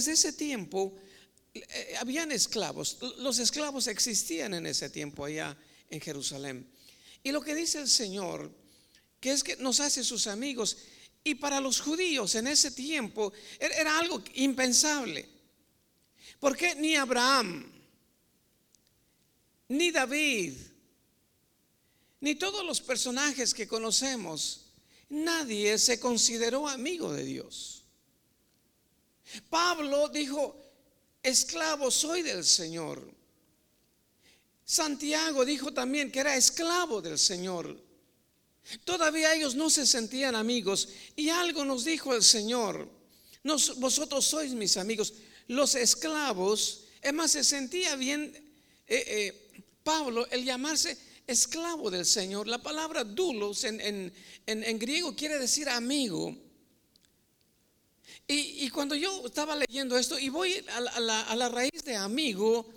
desde ese tiempo eh, habían esclavos. Los esclavos existían en ese tiempo allá en Jerusalén. Y lo que dice el Señor, que es que nos hace sus amigos. Y para los judíos en ese tiempo er, era algo impensable. Porque ni Abraham, ni David, ni todos los personajes que conocemos, nadie se consideró amigo de Dios. Pablo dijo, esclavo soy del Señor. Santiago dijo también que era esclavo del Señor. Todavía ellos no se sentían amigos y algo nos dijo el Señor. vosotros sois mis amigos. Los esclavos, es más, se sentía bien eh, eh, Pablo el llamarse esclavo del Señor. La palabra dulos en, griego quiere decir amigo. Y, cuando yo estaba leyendo esto y voy a la raíz de amigo,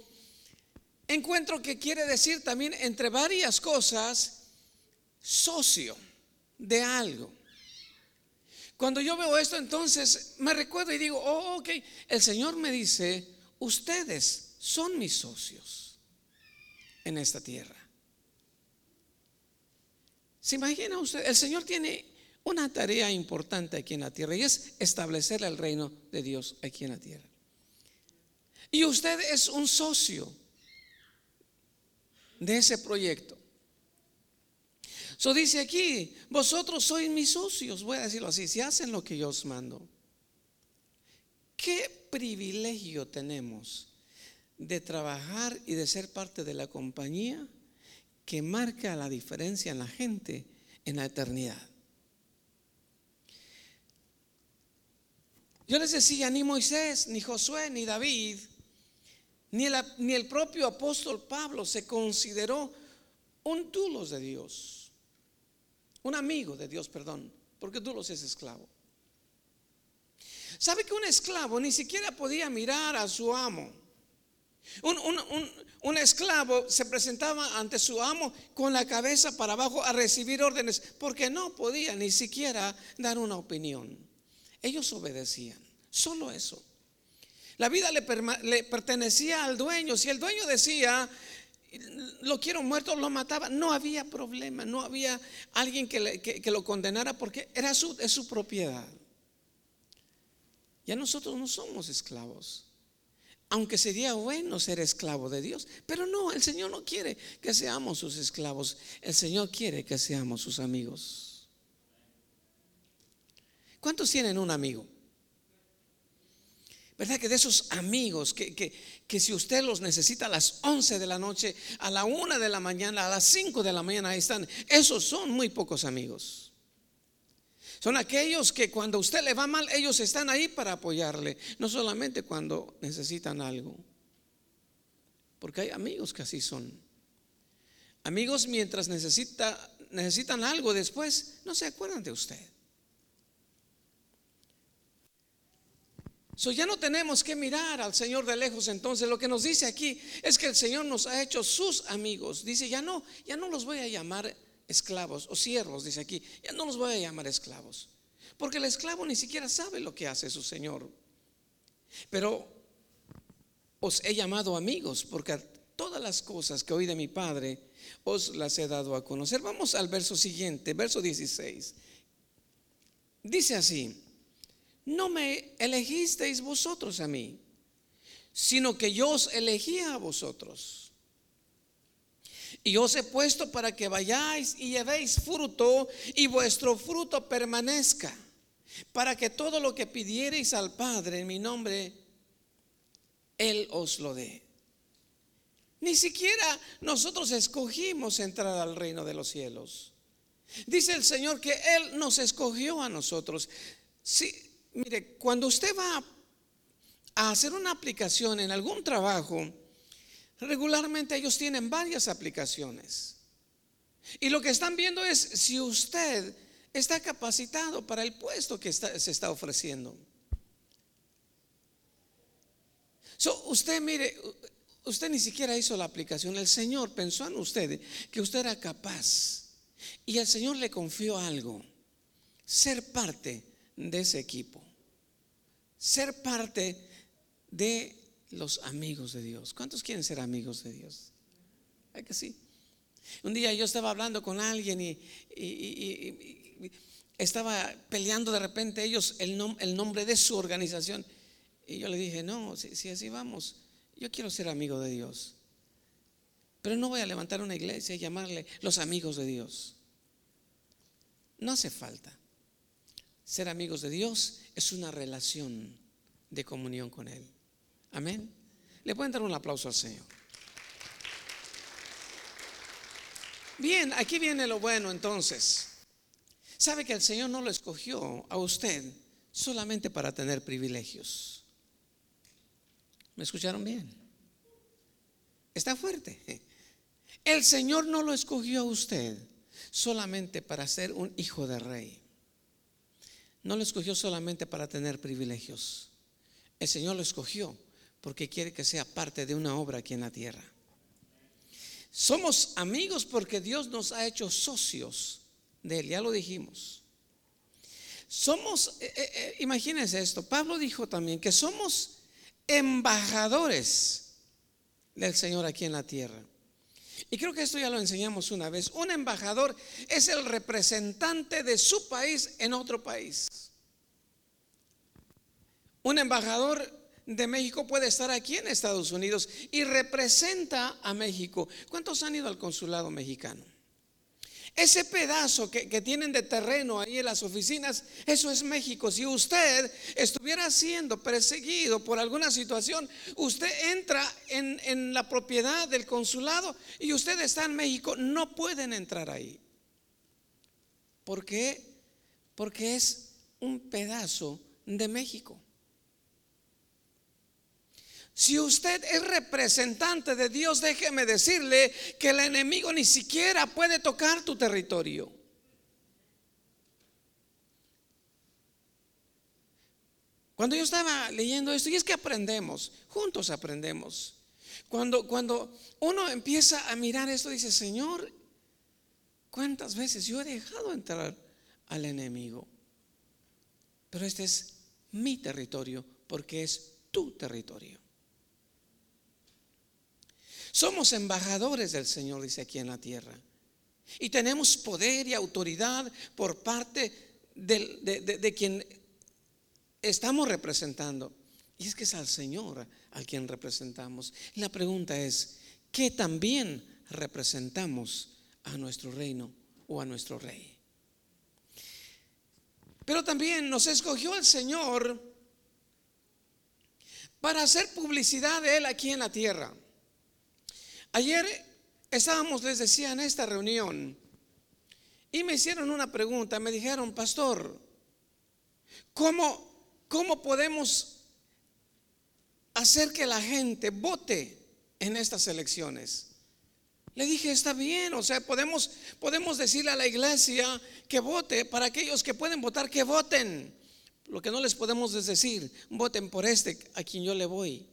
encuentro que quiere decir también entre varias cosas socio de algo. Cuando yo veo esto, entonces me recuerdo y digo, oh, ok, el Señor me dice, ustedes son mis socios en esta tierra. ¿Se imagina usted? El Señor tiene una tarea importante aquí en la tierra y es establecer el reino de Dios aquí en la tierra. Y usted es un socio de ese proyecto. So dice aquí, vosotros sois mis socios, voy a decirlo así, si hacen lo que yo os mando. Qué privilegio tenemos de trabajar y de ser parte de la compañía que marca la diferencia en la gente en la eternidad. Yo les decía, ni Moisés, ni Josué, ni David, ni el, propio apóstol Pablo se consideró un dulos de Dios un amigo de Dios, perdón, porque Dulos es esclavo. ¿Sabe que un esclavo ni siquiera podía mirar a su amo? Un, esclavo se presentaba ante su amo con la cabeza para abajo a recibir órdenes porque no podía ni siquiera dar una opinión. Ellos obedecían, solo eso. La vida le, le pertenecía al dueño. Si el dueño decía, lo quiero muerto, lo mataba. No había problema, no había alguien que, lo condenara porque era es su propiedad. Ya nosotros no somos esclavos. Aunque sería bueno ser esclavo de Dios. Pero no, el Señor no quiere que seamos sus esclavos. El Señor quiere que seamos sus amigos. ¿Cuántos tienen un amigo? ¿Verdad que de esos amigos que, que, si usted los necesita a las 11 de la noche, a la 1 de la mañana, a las 5 de la mañana, ahí están? Esos son muy pocos amigos. Son aquellos que cuando usted le va mal, ellos están ahí para apoyarle, no solamente cuando necesitan algo. Porque hay amigos que así son. Amigos mientras necesita, necesitan algo después, no se acuerdan de usted. So ya no tenemos que mirar al Señor de lejos. Entonces lo que nos dice aquí es que el Señor nos ha hecho sus amigos. Dice, ya no, ya no los voy a llamar esclavos o siervos, dice aquí. Ya no los voy a llamar esclavos. Porque el esclavo ni siquiera sabe lo que hace su Señor. Pero os he llamado amigos porque todas las cosas que oí de mi Padre os las he dado a conocer. Vamos al verso siguiente, verso 16. Dice así no me elegisteis vosotros a mí, sino que yo os elegí a vosotros. Y os he puesto para que vayáis y llevéis fruto y vuestro fruto permanezca, para que todo lo que pidiereis al Padre en mi nombre, Él os lo dé. Ni siquiera nosotros escogimos entrar al reino de los cielos. Dice el Señor que Él nos escogió a nosotros. Si, Mire, cuando usted va a hacer una aplicación en algún trabajo, regularmente ellos tienen varias aplicaciones. Y lo que están viendo es si usted está capacitado para el puesto que se está ofreciendo. usted mire, usted ni siquiera hizo la aplicación. El Señor pensó en usted que usted era capaz. Y el Señor le confió algo, ser parte de ese equipo ser parte de los amigos de Dios. ¿Cuántos quieren ser amigos de Dios? ¿Hay que sí? Un día yo estaba hablando con alguien y, estaba peleando de repente ellos el, nombre de su organización. Y yo le dije, no, si así vamos, yo quiero ser amigo de Dios. Pero no voy a levantar una iglesia y llamarle los amigos de Dios. No hace falta. Ser amigos de Dios es una relación de comunión con Él. Amén. Le pueden dar un aplauso al Señor. Bien, aquí viene lo bueno entonces. Sabe que el Señor no lo escogió a usted solamente para tener privilegios. ¿Me escucharon bien? Está fuerte. El Señor no lo escogió a usted solamente para ser un hijo de rey. No lo escogió solamente para tener privilegios. El Señor lo escogió porque quiere que sea parte de una obra aquí en la tierra. Somos amigos porque Dios nos ha hecho socios de Él, ya lo dijimos. Somos, eh, eh, eh, imagínense esto, Pablo dijo también que somos embajadores del Señor aquí en la tierra. Y creo que esto ya lo enseñamos una vez. Un embajador es el representante de su país en otro país. Un embajador de México puede estar aquí en Estados Unidos y representa a México. ¿Cuántos han ido al consulado mexicano? Ese pedazo que, tienen de terreno ahí en las oficinas, eso es México. Si usted estuviera siendo perseguido por alguna situación, usted entra en, la propiedad del consulado y usted está en México, no pueden entrar ahí. ¿Por qué? Porque es un pedazo de México. Si usted es representante de Dios, déjeme decirle que el enemigo ni siquiera puede tocar tu territorio. Cuando yo estaba leyendo esto, y es que aprendemos, juntos aprendemos. Cuando, cuando uno empieza a mirar esto, dice, Señor, ¿cuántas veces yo he dejado entrar al enemigo? Pero este es mi territorio porque es tu territorio. Somos embajadores del Señor, dice aquí en la tierra. Y tenemos poder y autoridad por parte de, quien estamos representando. Y es que es al Señor al quien representamos. la pregunta es, ¿qué también representamos a nuestro reino o a nuestro rey? Pero también nos escogió el Señor para hacer publicidad de Él aquí en la tierra. Ayer estábamos, les decía, en esta reunión y me hicieron una pregunta, me dijeron, pastor, ¿cómo, cómo podemos hacer que la gente vote en estas elecciones? Le dije, está bien, o sea, podemos, podemos decirle a la iglesia que vote para aquellos que pueden votar, que voten. Lo que no les podemos es decir, voten por este a quien yo le voy.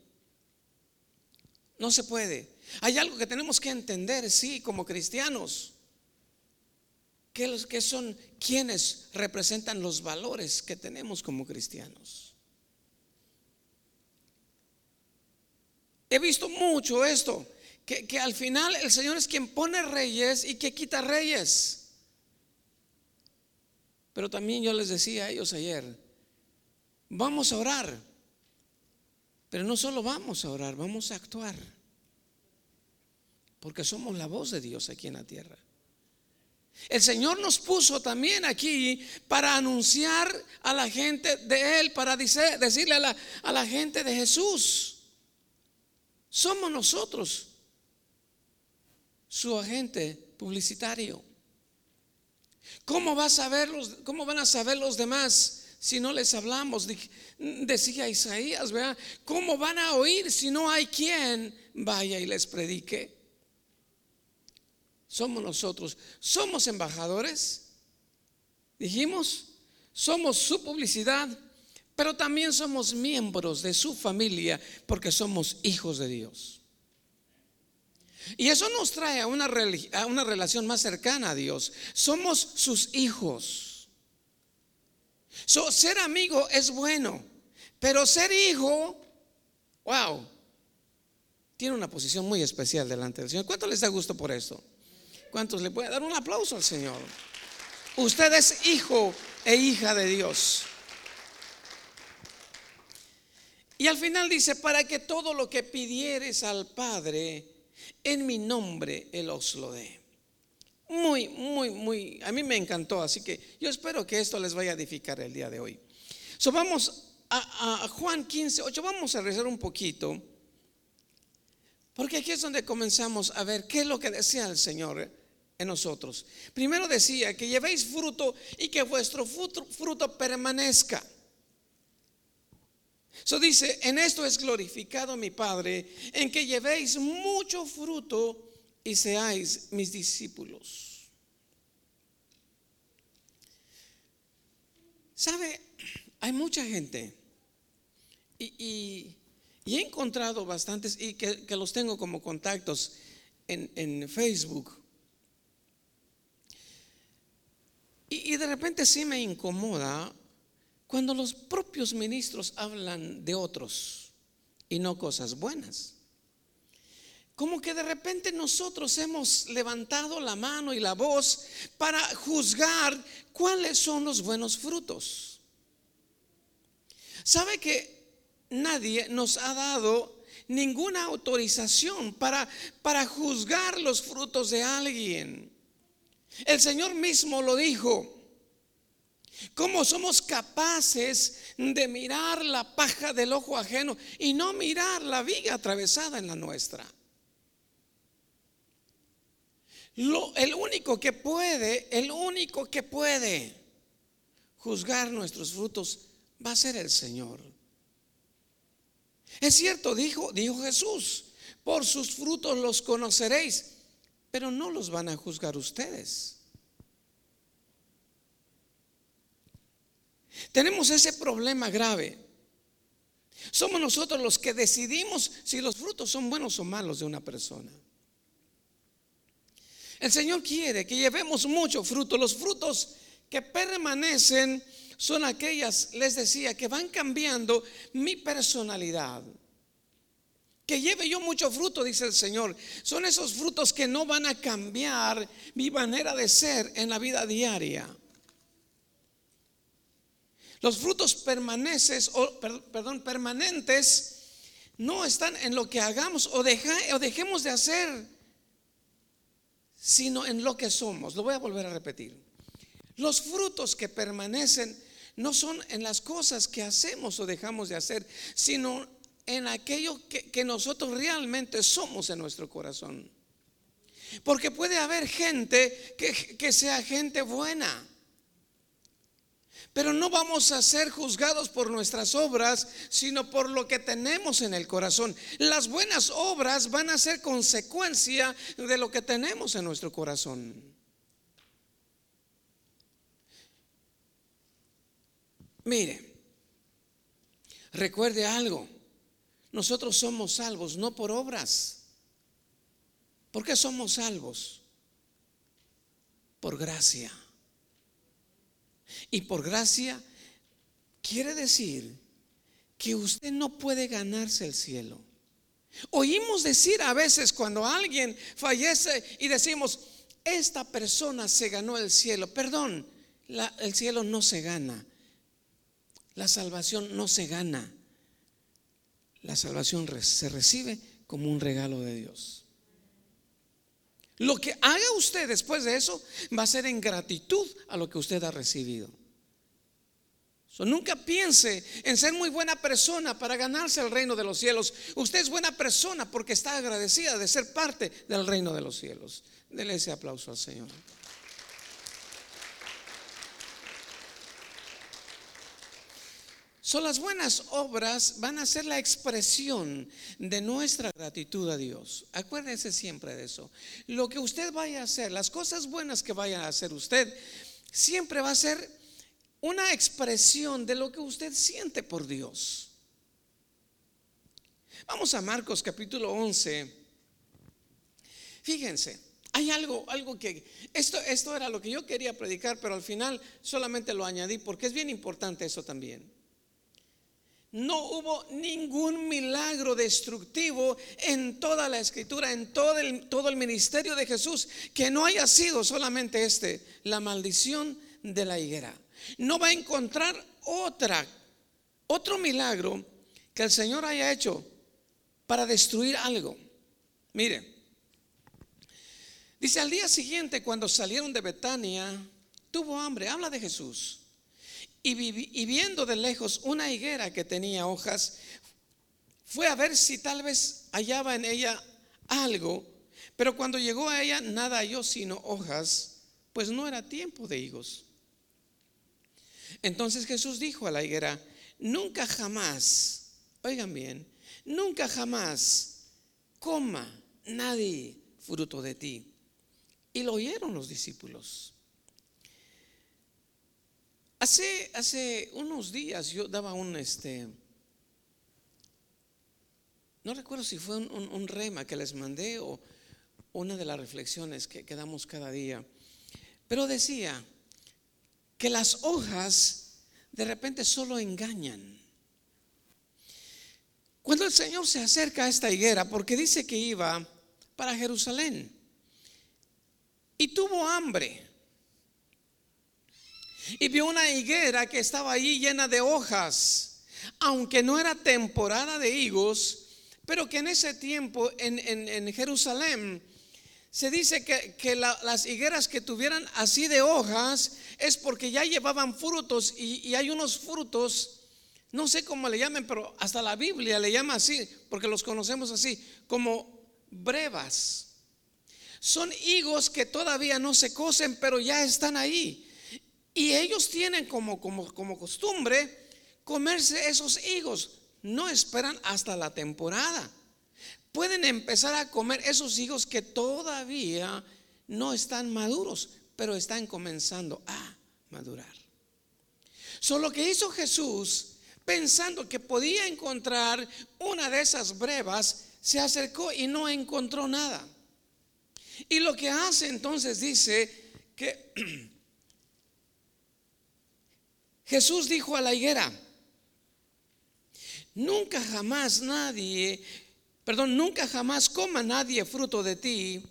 No se puede. Hay algo que tenemos que entender, sí, como cristianos, que, que son quienes representan los valores que tenemos como cristianos. He visto mucho esto, que, que al final el Señor es quien pone reyes y que quita reyes. Pero también yo les decía a ellos ayer, vamos a orar, pero no solo vamos a orar, vamos a actuar porque somos la voz de Dios aquí en la tierra. El Señor nos puso también aquí para anunciar a la gente de Él, para decirle a la, gente de Jesús. Somos nosotros su agente publicitario. ¿Cómo, va a saber ¿Cómo van a saber los demás si no les hablamos? Decía Isaías, ¿verdad? ¿Cómo van a oír si no hay quien vaya y les predique? somos nosotros. Somos embajadores, dijimos, somos su publicidad, pero también somos miembros de su familia porque somos hijos de Dios. Y eso nos trae a una, a una relación más cercana a Dios. Somos sus hijos. Ser amigo es bueno, pero ser hijo wow, tiene una posición muy especial delante del Señor. ¿Cuánto les da gusto por esto? ¿Cuántos le pueden dar un aplauso al Señor? Usted es hijo e hija de Dios. Y al final dice, para que todo lo que pidieres al Padre, en mi nombre, Él os lo dé. Muy, muy, muy, a mí me encantó, así que yo espero que esto les vaya a edificar el día de hoy. So, vamos a, Juan 15, 8, vamos a rezar un poquito, porque aquí es donde comenzamos a ver qué es lo que decía el Señor en nosotros. Primero decía que llevéis fruto y que vuestro fruto, fruto permanezca. Eso dice, en esto es glorificado mi Padre, en que llevéis mucho fruto y seáis mis discípulos. ¿Sabe? Hay mucha gente y, he encontrado bastantes y que, los tengo como contactos en, en Facebook. Y, y de repente sí me incomoda cuando los propios ministros hablan de otros y no cosas buenas. Como que de repente nosotros hemos levantado la mano y la voz para juzgar cuáles son los buenos frutos. ¿Sabe que nadie nos ha dado ninguna autorización para, para juzgar los frutos de alguien? El Señor mismo lo dijo. ¿Cómo somos capaces de mirar la paja del ojo ajeno y no mirar la viga atravesada en la nuestra? El único que puede, el único que puede juzgar nuestros frutos va a ser el Señor. Es cierto, dijo, dijo Jesús, por sus frutos los conoceréis, pero no los van a juzgar ustedes. Tenemos ese problema grave. Somos nosotros los que decidimos si los frutos son buenos o malos de una persona. El Señor quiere que llevemos mucho fruto. Los frutos que permanecen son aquellas, les decía, que van cambiando mi personalidad. Que lleve yo mucho fruto, dice el Señor. Son esos frutos que no van a cambiar mi manera de ser en la vida diaria. Los frutos permanentes, o, perdón, permanentes no están en lo que hagamos o dejemos de hacer, sino en lo que somos. Lo voy a volver a repetir. Los frutos que permanecen no son en las cosas que hacemos o dejamos de hacer, sino en aquello que, nosotros realmente somos en nuestro corazón. Porque puede haber gente que, que sea gente buena pero no vamos a ser juzgados por nuestras obras, sino por lo que tenemos en el corazón. Las buenas obras van a ser consecuencia de lo que tenemos en nuestro corazón. Mire, recuerde algo, nosotros somos salvos no por obras. ¿Por qué somos salvos? Por gracia. Y por gracia quiere decir que usted no puede ganarse el cielo. Oímos decir a veces cuando alguien fallece y decimos, esta persona se ganó el cielo. Perdón, el cielo no se gana. La salvación no se gana. La salvación se recibe como un regalo de Dios. Lo que haga usted después de eso va a ser en gratitud a lo que usted ha recibido. Nunca piense en ser muy buena persona para ganarse el reino de los cielos. Usted es buena persona porque está agradecida de ser parte del reino de los cielos. Dele ese aplauso al Señor. Son las buenas obras van a ser la expresión de nuestra gratitud a Dios. Acuérdese siempre de eso. Lo que usted vaya a hacer, las cosas buenas que vaya a hacer usted, siempre va a ser una expresión de lo que usted siente por Dios. Vamos a Marcos capítulo 11. Fíjense, hay algo, algo que esto, esto era lo que yo quería predicar, pero al final solamente lo añadí porque es bien importante eso también no hubo ningún milagro destructivo en toda la escritura, en todo el, todo el ministerio de Jesús, que no haya sido solamente este, la maldición de la higuera. No va a encontrar otra, otro milagro que el Señor haya hecho para destruir algo. Mire, dice al día siguiente cuando salieron de Betania, tuvo hambre, habla de Jesús. Y, y, viendo de lejos una higuera que tenía hojas, fue a ver si tal vez hallaba en ella algo, pero cuando llegó a ella nada halló sino hojas, pues no era tiempo de higos. Entonces Jesús dijo a la higuera, nunca jamás, oigan bien, nunca jamás coma nadie fruto de ti. Y lo oyeron los discípulos. Hace, hace unos días yo daba un, este, no recuerdo si fue un, rema que les mandé o una de las reflexiones que, que damos cada día, pero decía que las hojas de repente solo engañan. Cuando el Señor se acerca a esta higuera, porque dice que iba para Jerusalén y tuvo hambre, y vio una higuera que estaba allí llena de hojas, aunque no era temporada de higos, pero que en ese tiempo en, Jerusalén se dice que, las higueras que tuvieran así de hojas es porque ya llevaban frutos y, y hay unos frutos, no sé cómo le llamen, pero hasta la Biblia le llama así, porque los conocemos así, como brevas. Son higos que todavía no se cocen, pero ya están ahí. Y ellos tienen como, como, como costumbre comerse esos higos. No esperan hasta la temporada. Pueden empezar a comer esos higos que todavía no están maduros, pero están comenzando a madurar. Solo lo que hizo Jesús, pensando que podía encontrar una de esas brevas, se acercó y no encontró nada. Y lo que hace entonces dice que Jesús dijo a la higuera, nunca jamás nadie, perdón, nunca jamás coma nadie fruto de ti.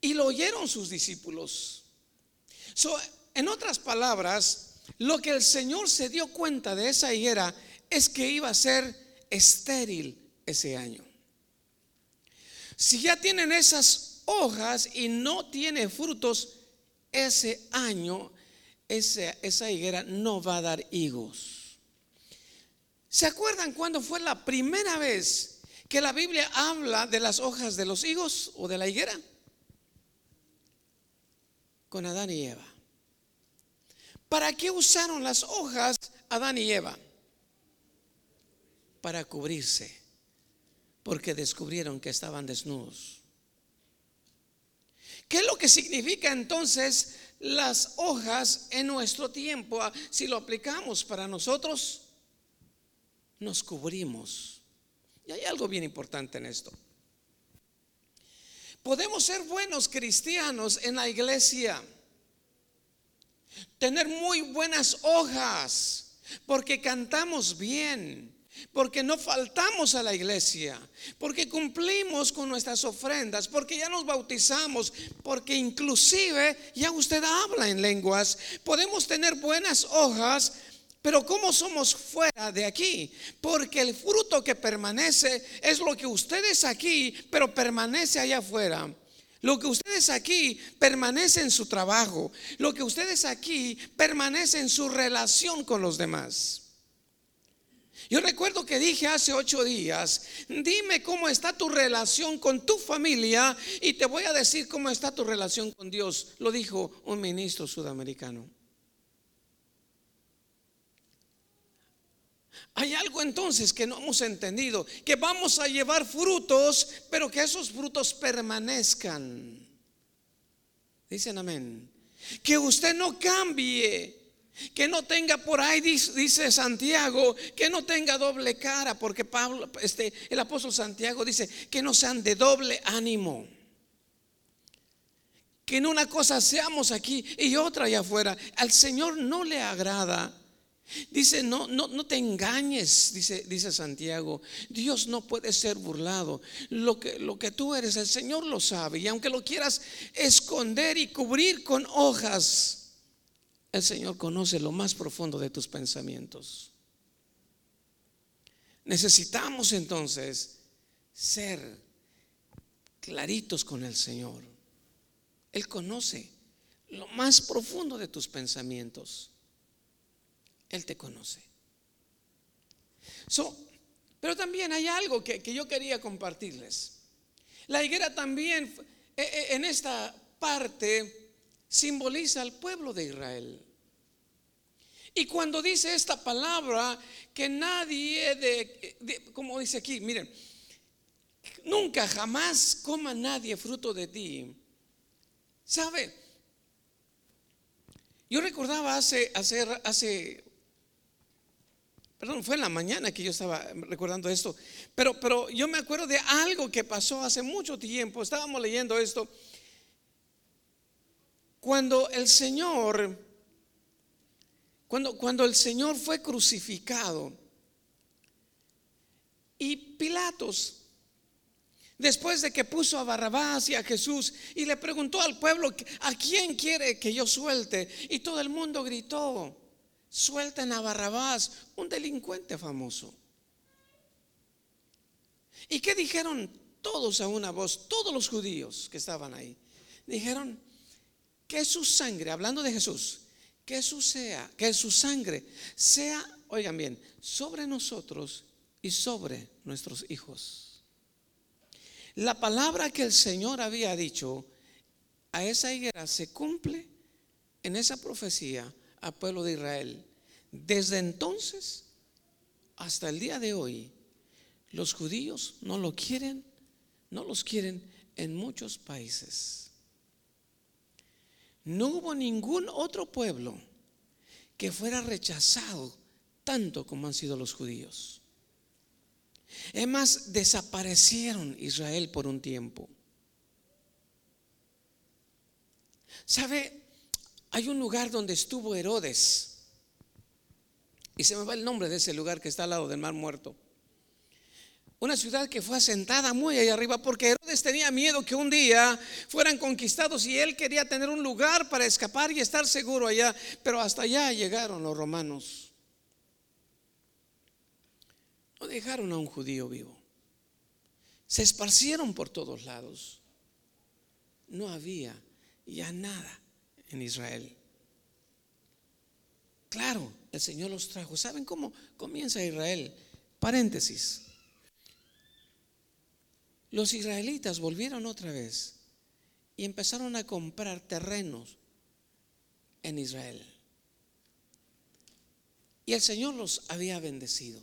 Y lo oyeron sus discípulos. en otras palabras, lo que el Señor se dio cuenta de esa higuera es que iba a ser estéril ese año. Si ya tienen esas hojas y no tiene frutos, ese año esa higuera no va a dar higos. ¿Se acuerdan cuando fue la primera vez que la Biblia habla de las hojas de los higos o de la higuera? Con Adán y Eva. ¿Para qué usaron las hojas Adán y Eva? Para cubrirse, porque descubrieron que estaban desnudos. ¿Qué es lo que significa entonces las hojas en nuestro tiempo? Ah, si lo aplicamos para nosotros, nos cubrimos. Y hay algo bien importante en esto. Podemos ser buenos cristianos en la iglesia, tener muy buenas hojas, porque cantamos bien, porque no faltamos a la iglesia, porque cumplimos con nuestras ofrendas, porque ya nos bautizamos, porque inclusive ya usted habla en lenguas, podemos tener buenas hojas, pero ¿cómo somos fuera de aquí? Porque el fruto que permanece es lo que ustedes aquí, pero permanece allá afuera. Lo que ustedes aquí permanece en su trabajo. Lo que ustedes aquí permanece en su relación con los demás. Yo recuerdo que dije hace ocho días, dime cómo está tu relación con tu familia y te voy a decir cómo está tu relación con Dios. Lo dijo un ministro sudamericano. Hay algo entonces que no hemos entendido, que vamos a llevar frutos, pero que esos frutos permanezcan. Dicen amén. Que usted no cambie que no tenga por ahí, dice Santiago, que no tenga doble cara, porque Pablo, este, el apóstol Santiago dice que no sean de doble ánimo. Que en una cosa seamos aquí y otra allá afuera. Al Señor no le agrada Dice, no, no, no te engañes, dice, dice Santiago. Dios no puede ser burlado. Lo que, lo que tú eres, el Señor lo sabe. Y aunque lo quieras esconder y cubrir con hojas, el Señor conoce lo más profundo de tus pensamientos. Necesitamos entonces ser claritos con el Señor. Él conoce lo más profundo de tus pensamientos. Él te conoce. pero también hay algo que, que, yo quería compartirles. La higuera también eh, eh, en esta parte simboliza al pueblo de Israel. Y cuando dice esta palabra, que nadie de, como dice aquí, miren, nunca jamás coma nadie fruto de ti. ¿Sabe? Yo recordaba hace, hace, hace Perdón, fue en la mañana que yo estaba recordando esto. Pero, pero yo me acuerdo de algo que pasó hace mucho tiempo. Estábamos leyendo esto. Cuando el Señor, cuando, cuando el Señor fue crucificado y Pilatos, después de que puso a Barrabás y a Jesús y le preguntó al pueblo, ¿a quién quiere que yo suelte? Y todo el mundo gritó, suelten a Barrabás, un delincuente famoso. ¿Y qué dijeron todos a una voz, todos los judíos que estaban ahí? Dijeron que su sangre, hablando de Jesús, que su sea, que su sangre sea, oigan bien, sobre nosotros y sobre nuestros hijos. La palabra que el Señor había dicho a esa higuera se cumple en esa profecía al pueblo de Israel. Desde entonces hasta el día de hoy, los judíos no lo quieren, no los quieren en muchos países. No hubo ningún otro pueblo que fuera rechazado tanto como han sido los judíos. Es más, desaparecieron Israel por un tiempo. ¿Sabe? Hay un lugar donde estuvo Herodes. Y se me va el nombre de ese lugar que está al lado del Mar Muerto. Una ciudad que fue asentada muy ahí arriba porque Herodes tenía miedo que un día fueran conquistados y él quería tener un lugar para escapar y estar seguro allá. Pero hasta allá llegaron los romanos. No dejaron a un judío vivo. Se esparcieron por todos lados. No había ya nada en Israel. Claro, el Señor los trajo. ¿Saben cómo comienza Israel? Paréntesis. Los israelitas volvieron otra vez y empezaron a comprar terrenos en Israel. Y el Señor los había bendecido.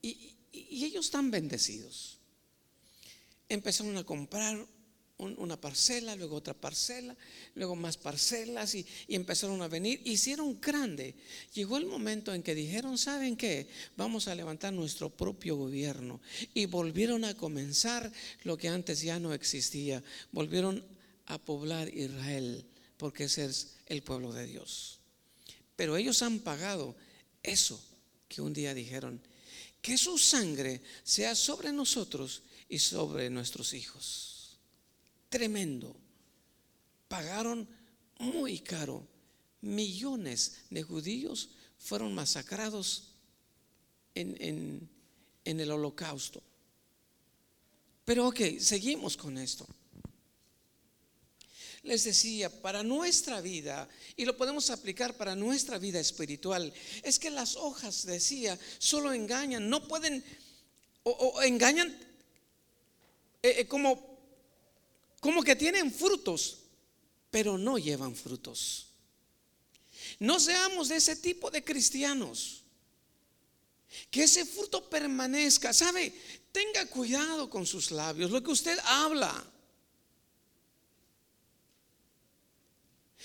Y, ellos están bendecidos. Empezaron a comprar una parcela, luego otra parcela, luego más parcelas y, empezaron a venir. Hicieron grande. Llegó el momento en que dijeron, ¿saben qué? Vamos a levantar nuestro propio gobierno. Y volvieron a comenzar lo que antes ya no existía. Volvieron a poblar Israel, porque ese es el pueblo de Dios. Pero ellos han pagado eso que un día dijeron, que su sangre sea sobre nosotros y sobre nuestros hijos tremendo. Pagaron muy caro. Millones de judíos fueron masacrados en, el holocausto. Pero ok, seguimos con esto. Les decía, para nuestra vida, y lo podemos aplicar para nuestra vida espiritual, es que las hojas, decía, solo engañan, no pueden, o, engañan eh, eh, como como que tienen frutos, pero no llevan frutos. No seamos de ese tipo de cristianos. Que ese fruto permanezca. ¿Sabe? Tenga cuidado con sus labios, lo que usted habla.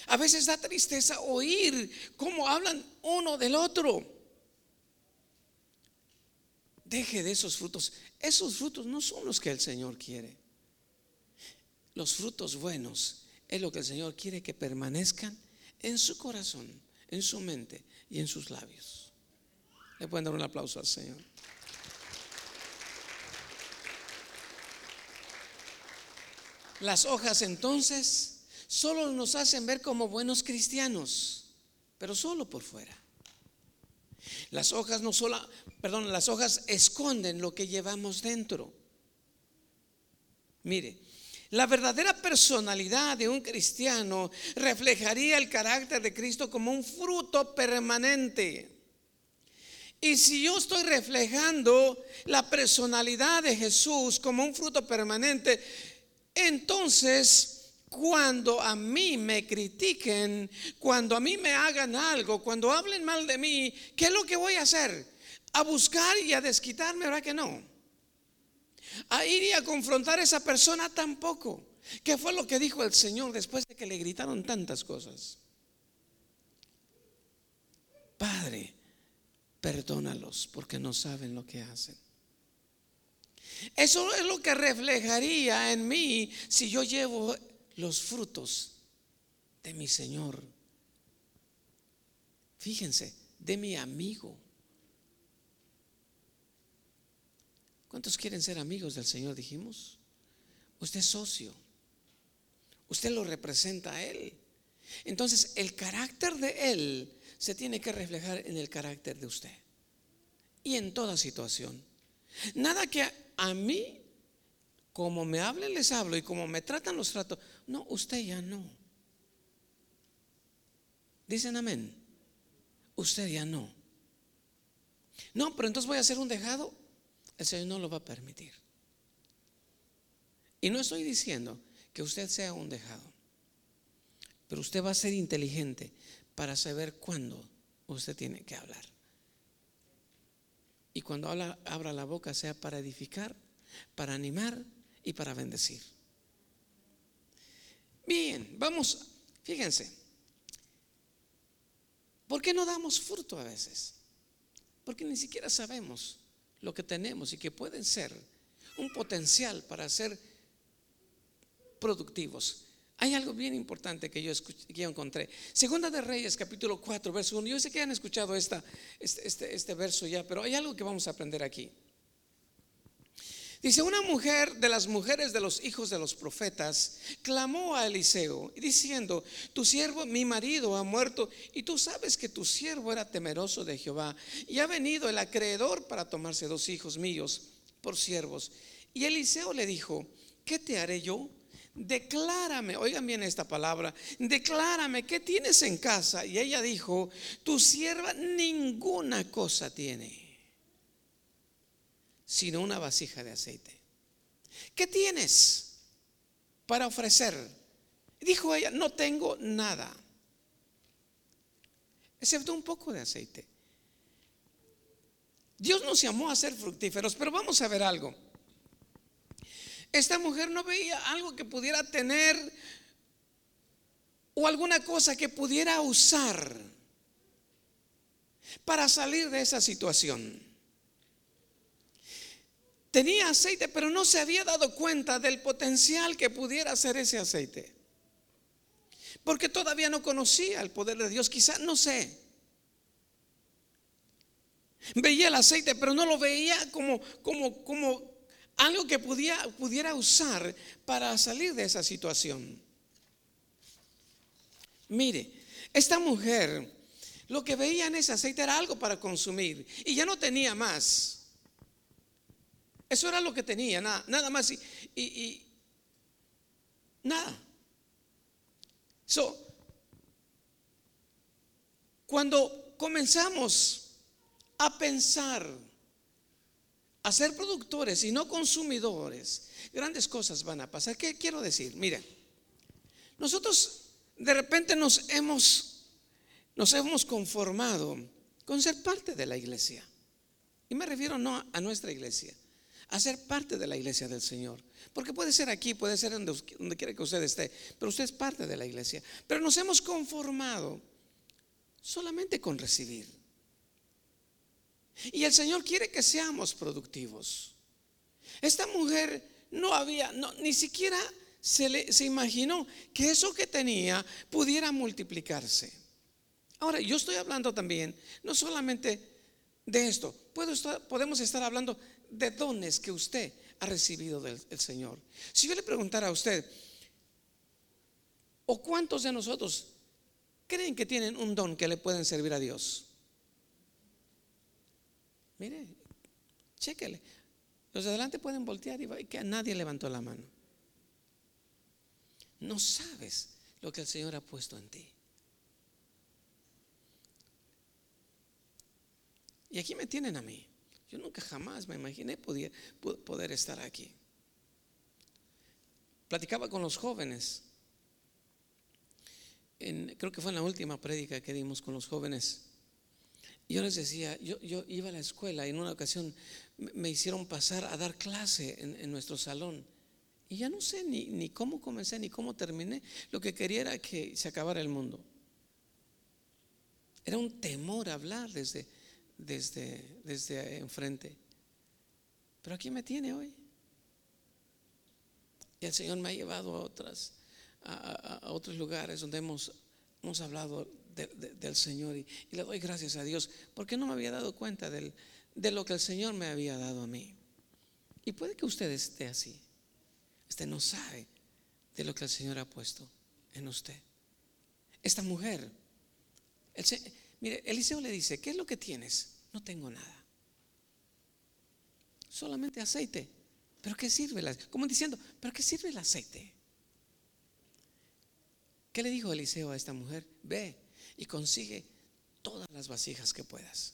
A veces da tristeza oír cómo hablan uno del otro. Deje de esos frutos. Esos frutos no son los que el Señor quiere los frutos buenos es lo que el Señor quiere que permanezcan en su corazón, en su mente y en sus labios. Le pueden dar un aplauso al Señor. Las hojas entonces solo nos hacen ver como buenos cristianos, pero solo por fuera. Las hojas no perdón, las hojas esconden lo que llevamos dentro. Mire, la verdadera personalidad de un cristiano reflejaría el carácter de Cristo como un fruto permanente. Y si yo estoy reflejando la personalidad de Jesús como un fruto permanente, entonces cuando a mí me critiquen, cuando a mí me hagan algo, cuando hablen mal de mí, ¿qué es lo que voy a hacer? A buscar y a desquitarme, ¿verdad que no? A ir y a confrontar a esa persona tampoco. ¿Qué fue lo que dijo el Señor después de que le gritaron tantas cosas? Padre, perdónalos porque no saben lo que hacen. Eso es lo que reflejaría en mí si yo llevo los frutos de mi Señor. Fíjense, de mi amigo. ¿Cuántos quieren ser amigos del Señor? Dijimos. Usted es socio. Usted lo representa a Él. Entonces, el carácter de Él se tiene que reflejar en el carácter de usted. Y en toda situación. Nada que a mí, como me hablen, les hablo y como me tratan, los trato. No, usted ya no. Dicen amén. Usted ya no. No, pero entonces voy a hacer un dejado. El Señor no lo va a permitir. Y no estoy diciendo que usted sea un dejado. Pero usted va a ser inteligente para saber cuándo usted tiene que hablar. Y cuando abra la boca sea para edificar, para animar y para bendecir. Bien, vamos, fíjense. ¿Por qué no damos fruto a veces? Porque ni siquiera sabemos lo que tenemos y que pueden ser un potencial para ser productivos. Hay algo bien importante que yo, encontré. Segunda de Reyes, capítulo 4, verso 1. Yo sé que han escuchado esta, este, este, este verso ya, pero hay algo que vamos a aprender aquí. Dice, una mujer de las mujeres de los hijos de los profetas clamó a Eliseo diciendo, tu siervo, mi marido, ha muerto y tú sabes que tu siervo era temeroso de Jehová y ha venido el acreedor para tomarse dos hijos míos por siervos. Y Eliseo le dijo, ¿qué te haré yo? Declárame, oigan bien esta palabra, declárame, ¿qué tienes en casa? Y ella dijo, tu sierva ninguna cosa tiene sino una vasija de aceite. ¿Qué tienes para ofrecer? Dijo ella, no tengo nada, excepto un poco de aceite. Dios nos llamó a ser fructíferos, pero vamos a ver algo. Esta mujer no veía algo que pudiera tener o alguna cosa que pudiera usar para salir de esa situación. Tenía aceite, pero no se había dado cuenta del potencial que pudiera ser ese aceite. Porque todavía no conocía el poder de Dios, quizás no sé. Veía el aceite, pero no lo veía como, como, como algo que pudiera, pudiera usar para salir de esa situación. Mire, esta mujer lo que veía en ese aceite era algo para consumir y ya no tenía más. Eso era lo que tenía, nada, nada más y, nada. Cuando comenzamos a pensar, a ser productores y no consumidores, grandes cosas van a pasar. ¿Qué quiero decir? Miren, nosotros de repente nos hemos, nos hemos conformado con ser parte de la iglesia. Y me refiero no a nuestra iglesia, a ser parte de la iglesia del Señor. Porque puede ser aquí, puede ser donde, donde quiera que usted esté, pero usted es parte de la iglesia. Pero nos hemos conformado solamente con recibir. Y el Señor quiere que seamos productivos. Esta mujer no había, no, ni siquiera se, le, se imaginó que eso que tenía pudiera multiplicarse. Ahora, yo estoy hablando también, no solamente de esto. podemos estar hablando de dones que usted ha recibido del, Señor. Si yo le preguntara a usted, ¿o cuántos de nosotros creen que tienen un don que le pueden servir a Dios? Mire, chéquele. Los de adelante pueden voltear y que nadie levantó la mano. No sabes lo que el Señor ha puesto en ti. Y aquí me tienen a mí. Yo nunca jamás me imaginé poder estar aquí. Platicaba con los jóvenes. creo que fue en la última prédica que dimos con los jóvenes. Yo les decía, yo, iba a la escuela y en una ocasión me hicieron pasar a dar clase en, nuestro salón. Y ya no sé ni, ni, cómo comencé ni cómo terminé. Lo que quería era que se acabara el mundo. Era un temor hablar desde, desde, desde enfrente. Pero aquí me tiene hoy. Y el Señor me ha llevado a, otras, a, otros lugares donde hemos, hemos hablado del Señor y, le doy gracias a Dios porque no me había dado cuenta del, de lo que el Señor me había dado a mí. Y puede que usted esté así. Usted no sabe de lo que el Señor ha puesto en usted. Esta mujer, el, Mire, Eliseo le dice, ¿qué es lo que tienes? No tengo nada. Solamente aceite. ¿Pero qué sirve? El, como diciendo, ¿pero qué sirve el aceite? ¿Qué le dijo Eliseo a esta mujer? Ve y consigue todas las vasijas que puedas.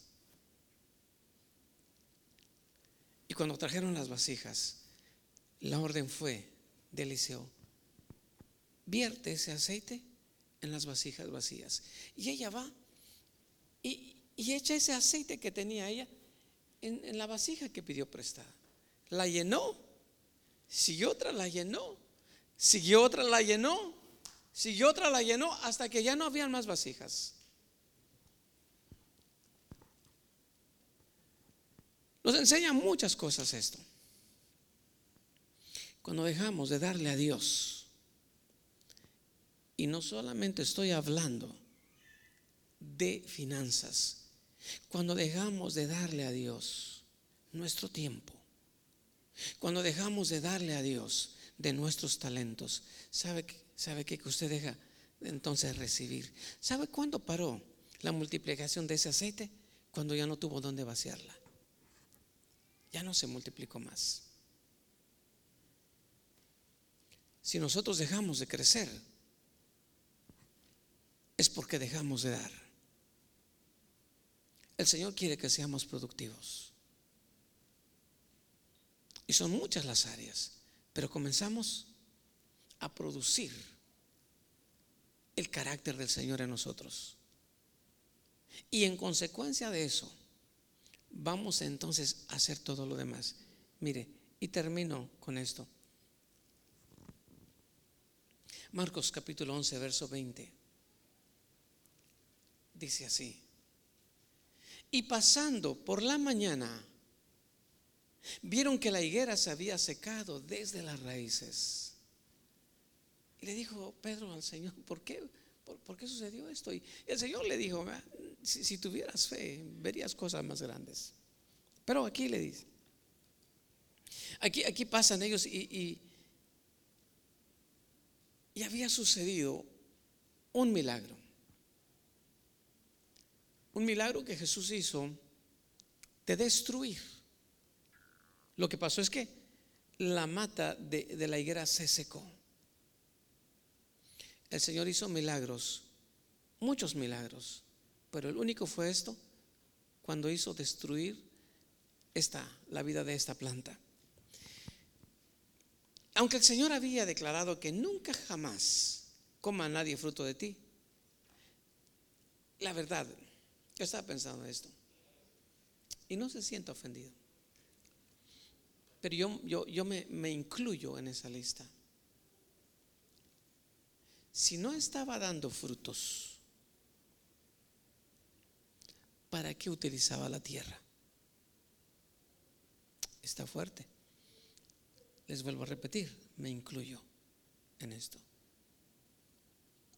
Y cuando trajeron las vasijas, la orden fue de Eliseo, vierte ese aceite en las vasijas vacías. Y ella va y, echa ese aceite que tenía ella en, la vasija que pidió prestada. La llenó, siguió otra, la llenó, siguió otra, la llenó, siguió otra, la llenó, hasta que ya no habían más vasijas. Nos enseña muchas cosas esto. Cuando dejamos de darle a Dios, y no solamente estoy hablando de finanzas. Cuando dejamos de darle a Dios nuestro tiempo, cuando dejamos de darle a Dios de nuestros talentos, ¿sabe, sabe qué que usted deja entonces recibir? ¿Sabe cuándo paró la multiplicación de ese aceite? Cuando ya no tuvo dónde vaciarla. Ya no se multiplicó más. Si nosotros dejamos de crecer, es porque dejamos de dar. El Señor quiere que seamos productivos. Y son muchas las áreas, pero comenzamos a producir el carácter del Señor en nosotros. Y en consecuencia de eso, vamos entonces a hacer todo lo demás. Mire, y termino con esto. Marcos capítulo 11, verso 20. Dice así. Y pasando por la mañana, vieron que la higuera se había secado desde las raíces. Y le dijo Pedro al Señor, ¿por qué? ¿Por, qué sucedió esto? Y el Señor le dijo, si, tuvieras fe, verías cosas más grandes. Pero aquí le dice, aquí, aquí pasan ellos y había sucedido un milagro. Un milagro que Jesús hizo de destruir. Lo que pasó es que la mata de, la higuera se secó. El Señor hizo milagros, muchos milagros, pero el único fue esto, cuando hizo destruir esta, la vida de esta planta. Aunque el Señor había declarado que nunca jamás coma nadie fruto de ti, la verdad, yo estaba pensando en esto. Y no se siente ofendido. Pero yo, yo, yo me, me incluyo en esa lista. Si no estaba dando frutos, ¿para qué utilizaba la tierra? Está fuerte. Les vuelvo a repetir, me incluyo en esto.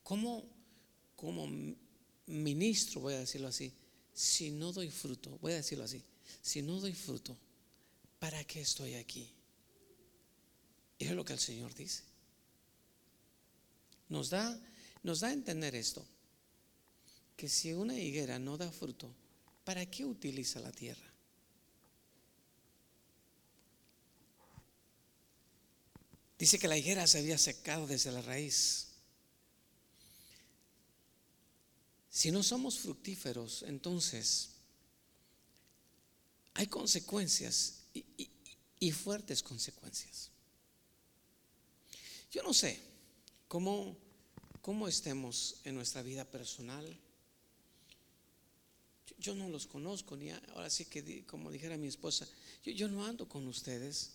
¿Cómo, cómo ministro, voy a decirlo así, si no doy fruto, voy a decirlo así, si no doy fruto, ¿para qué estoy aquí? Y es lo que el Señor dice. Nos da, nos da a entender esto, que si una higuera no da fruto, ¿para qué utiliza la tierra? Dice que la higuera se había secado desde la raíz. Si no somos fructíferos, entonces hay consecuencias y, fuertes consecuencias. Yo no sé cómo, cómo estemos en nuestra vida personal. Yo, no los conozco, ni ahora sí que, como dijera mi esposa, yo, yo no ando con ustedes,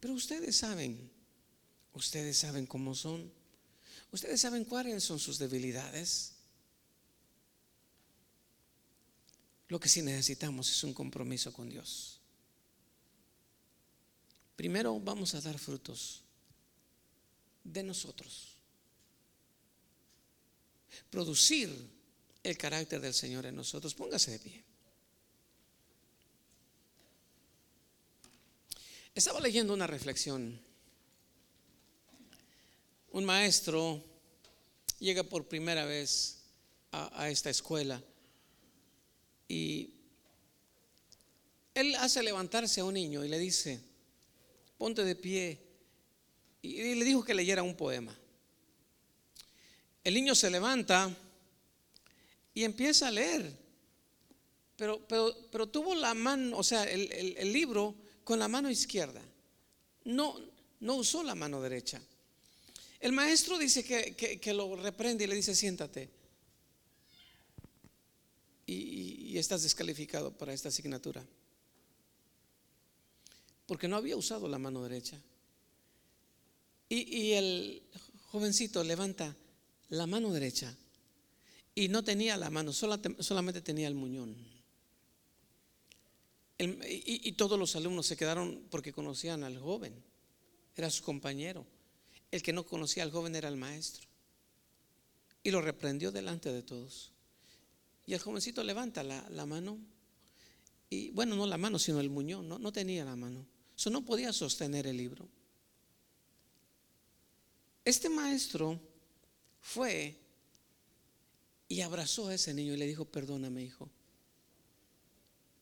pero ustedes saben, ustedes saben cómo son, ustedes saben cuáles son sus debilidades. Lo que sí necesitamos es un compromiso con Dios. Primero vamos a dar frutos de nosotros. Producir el carácter del Señor en nosotros. Póngase de pie. Estaba leyendo una reflexión. Un maestro llega por primera vez a, esta escuela y él hace levantarse a un niño y le dice, ponte de pie. Y le dijo que leyera un poema. El niño se levanta y empieza a leer. Pero, pero, pero tuvo la mano, o sea, el, libro con la mano izquierda. No, no usó la mano derecha. El maestro dice que, que lo reprende y le dice, siéntate y, estás descalificado para esta asignatura. Porque no había usado la mano derecha. Y, el jovencito levanta la mano derecha y no tenía la mano, solamente tenía el muñón. y, y, todos los alumnos se quedaron porque conocían al joven, era su compañero. El que no conocía al joven era el maestro. Y lo reprendió delante de todos. Y el jovencito levanta la, mano. Y bueno, no la mano, sino el muñón. No, no tenía la mano. Eso no podía sostener el libro. Este maestro fue y abrazó a ese niño y le dijo, perdóname hijo,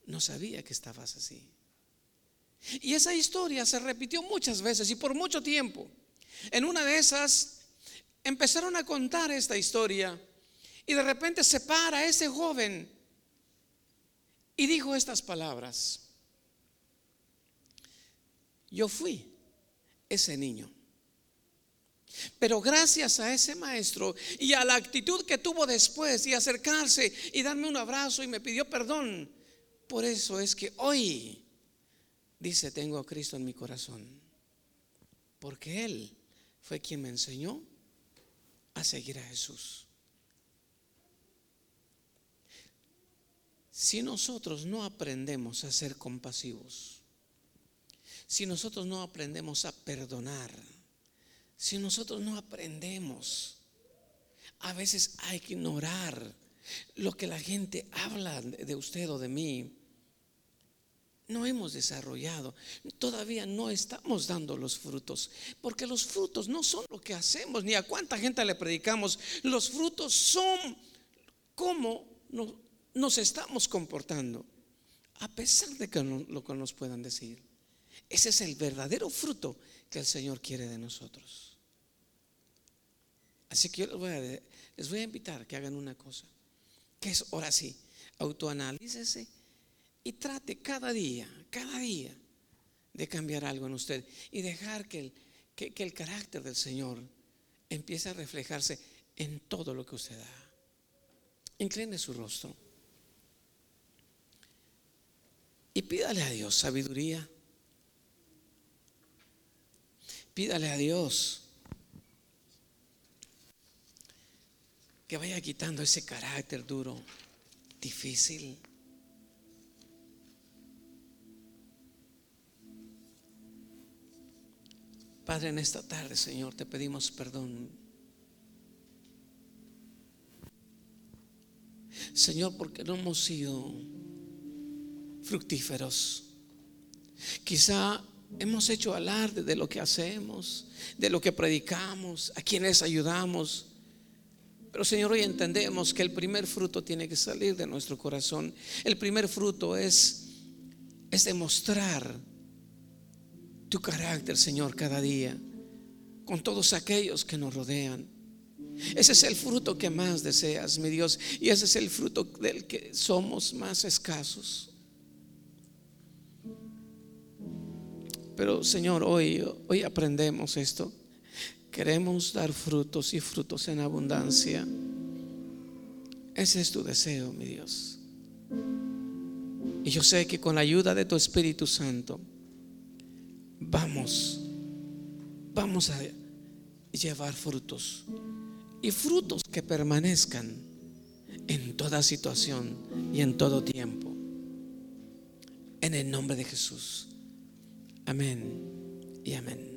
no sabía que estabas así. Y esa historia se repitió muchas veces y por mucho tiempo. En una de esas empezaron a contar esta historia y de repente se para ese joven y dijo estas palabras. Yo fui ese niño. Pero gracias a ese maestro y a la actitud que tuvo después y acercarse y darme un abrazo y me pidió perdón, por eso es que hoy dice, tengo a Cristo en mi corazón. Porque Él fue quien me enseñó a seguir a Jesús. Si nosotros no aprendemos a ser compasivos, si nosotros no aprendemos a perdonar, si nosotros no aprendemos, a veces hay que ignorar lo que la gente habla de usted o de mí. No hemos desarrollado, todavía no estamos dando los frutos, porque los frutos no son lo que hacemos, ni a cuánta gente le predicamos, los frutos son como nos estamos comportando, a pesar de lo que nos puedan decir. Ese es el verdadero fruto que el Señor quiere de nosotros. Así que yo les voy a, les voy a invitar que hagan una cosa, que es ahora sí, autoanalícese y trate cada día, cada día de cambiar algo en usted y dejar que el, que, que el carácter del Señor empiece a reflejarse en todo lo que usted da. Incline su rostro. Y pídale a Dios sabiduría. Pídale a Dios que vaya quitando ese carácter duro, difícil. Padre, en esta tarde, Señor, te pedimos perdón. Señor, porque no hemos sido fructíferos. Quizá hemos hecho alarde de lo que hacemos, de lo que predicamos, a quienes ayudamos. Pero Señor, hoy entendemos que el primer fruto tiene que salir de nuestro corazón. El primer fruto es, es demostrar tu carácter, Señor, cada día, con todos aquellos que nos rodean. Ese es el fruto que más deseas, mi Dios, y ese es el fruto del que somos más escasos. Pero Señor, hoy, hoy aprendemos esto. Queremos dar frutos y frutos en abundancia. Ese es tu deseo, mi Dios. Y yo sé que con la ayuda de tu Espíritu Santo vamos, vamos a llevar frutos. Y frutos que permanezcan en toda situación y en todo tiempo. En el nombre de Jesús. Amén y amén.